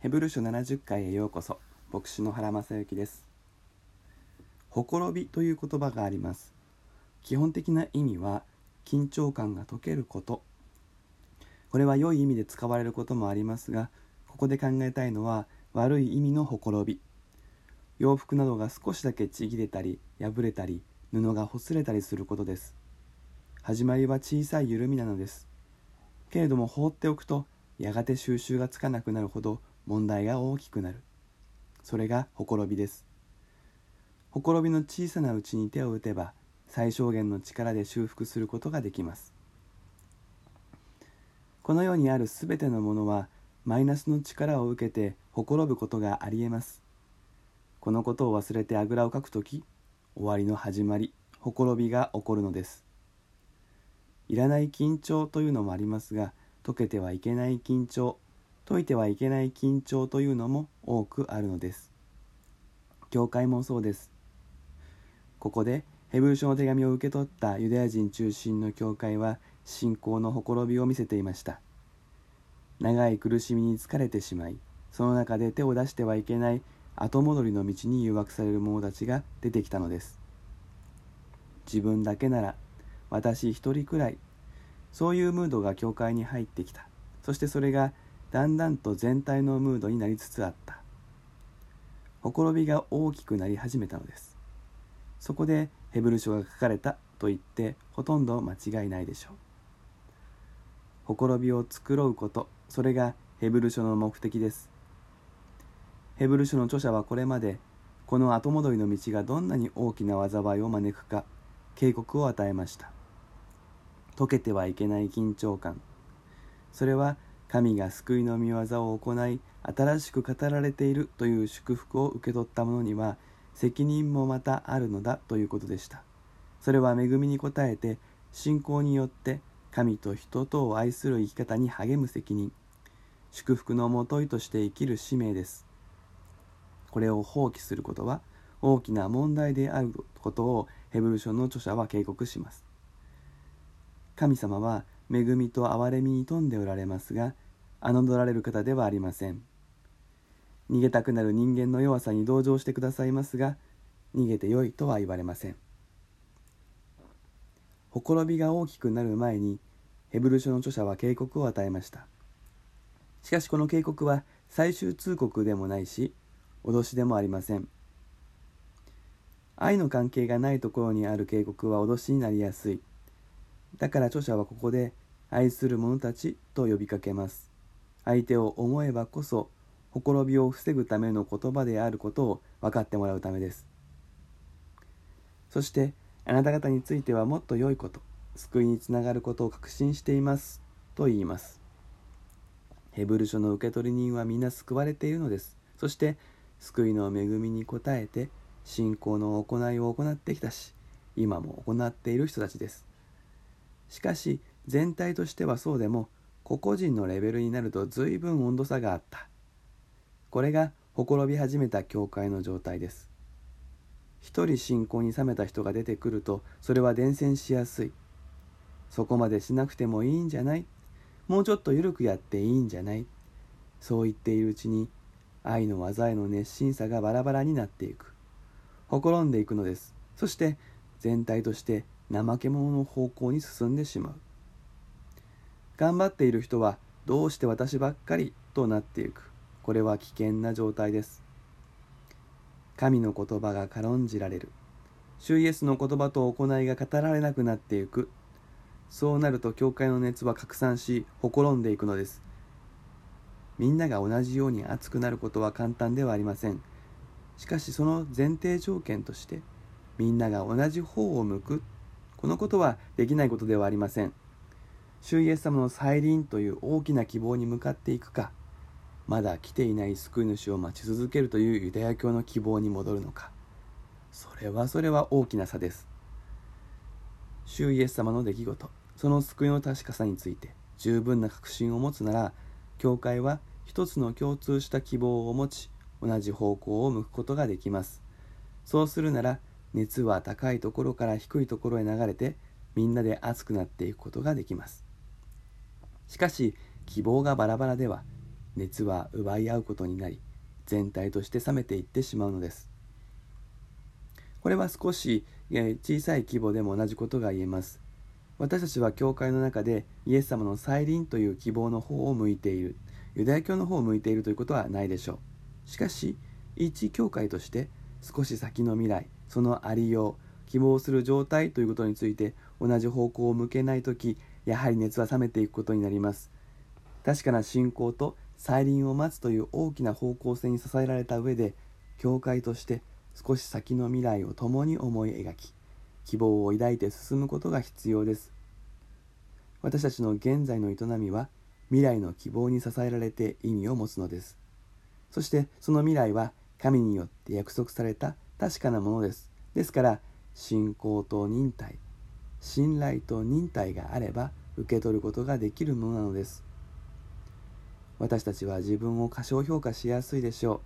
ヘブル書70回へようこそ。牧師の原正幸です。ほころびという言葉があります。基本的な意味は緊張感が解けること。これは良い意味で使われることもありますがここで考えたいのは悪い意味のほころび。洋服などが少しだけちぎれたり破れたり布がほつれたりすることです。始まりは小さい緩みなのです。けれども放っておくとやがて収集がつかなくなるほど問題が大きくなる。それがほころびです。ほころびの小さなうちに手を打てば最小限の力で修復することができます。この世にあるすべてのものはマイナスの力を受けてほころぶことがありえます。このことを忘れてあぐらをかくとき終わりの始まりほころびが起こるのです。いらない緊張というのもありますが解けてはいけない緊張解いてはいけない緊張というのも多くあるのです。教会もそうです。ここでヘブル書の手紙を受け取ったユダヤ人中心の教会は信仰のほころびを見せていました。長い苦しみに疲れてしまいその中で手を出してはいけない後戻りの道に誘惑される者たちが出てきたのです。自分だけなら私一人くらいそういうムードが教会に入ってきた。そしてそれがだんだんと全体のムードになりつつあった。ほころびが大きくなり始めたのです。そこでヘブル書が書かれたと言ってほとんど間違いないでしょう。ほころびを繕うことそれがヘブル書の目的です。ヘブル書の著者はこれまでこの後戻りの道がどんなに大きな災いを招くか警告を与えました。解けてはいけない緊張感。それは神が救いの御業を行い新しく語られているという祝福を受け取った者には責任もまたあるのだということでした。それは恵みに応えて信仰によって神と人とを愛する生き方に励む責任。祝福のもといとして生きる使命です。これを放棄することは大きな問題であることをヘブル書の著者は警告します。神様は恵みと憐れみに富んでおられますが侮られる方ではありません。逃げたくなる人間の弱さに同情してくださいますが逃げてよいとは言われません。ほころびが大きくなる前にヘブル書の著者は警告を与えました。しかしこの警告は最終通告でもないし脅しでもありません。愛の関係がないところにある警告は脅しになりやすい。だから著者はここで愛する者たちと呼びかけます。相手を思えばこそほころびを防ぐための言葉であることを分かってもらうためです。そしてあなた方についてはもっと良いこと救いにつながることを確信していますと言います。ヘブル書の受け取り人は皆救われているのです。そして救いの恵みに応えて信仰の行いを行ってきたし今も行っている人たちです。しかし全体としてはそうでも個々人のレベルになると随分温度差があった。これがほころび始めた教会の状態です。一人信仰に冷めた人が出てくるとそれは伝染しやすい。そこまでしなくてもいいんじゃない。もうちょっと緩くやっていいんじゃない。そう言っているうちに愛の技への熱心さがバラバラになっていく。ほころんでいくのです。そして全体として怠け者の方向に進んでしまう。頑張っている人はどうして私ばっかりとなっていく。これは危険な状態です。神の言葉が軽んじられる。主イエスの言葉と行いが語られなくなっていく。そうなると教会の熱は拡散しほころんでいくのです。みんなが同じように熱くなることは簡単ではありません。しかしその前提条件としてみんなが同じ方を向く。このことはできないことではありません。主イエス様の再臨という大きな希望に向かっていくかまだ来ていない救い主を待ち続けるというユダヤ教の希望に戻るのかそれはそれは大きな差です。主イエス様の出来事その救いの確かさについて十分な確信を持つなら教会は一つの共通した希望を持ち同じ方向を向くことができます。そうするなら熱は高いところから低いところへ流れてみんなで熱くなっていくことができます。しかし希望がバラバラでは熱は奪い合うことになり全体として冷めていってしまうのです。これは少し小さい規模でも同じことが言えます。私たちは教会の中でイエス様の再臨という希望の方を向いているユダヤ教の方を向いているということはないでしょう。しかし一教会として少し先の未来そのありよう希望する状態ということについて同じ方向を向けない時やはり熱は冷めていくことになります。確かな信仰と再臨を待つという大きな方向性に支えられた上で教会として少し先の未来を共に思い描き希望を抱いて進むことが必要です。私たちの現在の営みは未来の希望に支えられて意味を持つのです。そしてその未来は神によって約束された確かなものです。ですから信仰と忍耐信頼と忍耐があれば受け取ることができるものなのです。私たちは自分を過小評価しやすいでしょ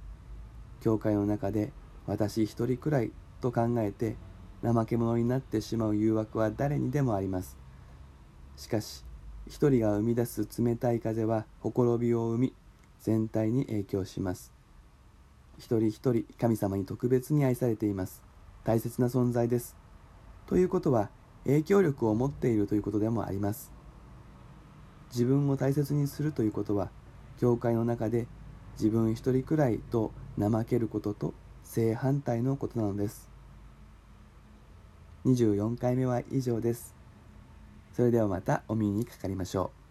う。教会の中で私一人くらいと考えて怠け者になってしまう誘惑は誰にでもあります。しかし一人が生み出す冷たい風はほころびを生み全体に影響します。一人一人神様に特別に愛されています。大切な存在です。ということは影響力を持っているということでもあります。自分を大切にするということは教会の中で自分一人くらいと怠けることと正反対のことなのです。24回目は以上です。それではまたお耳にかかりましょう。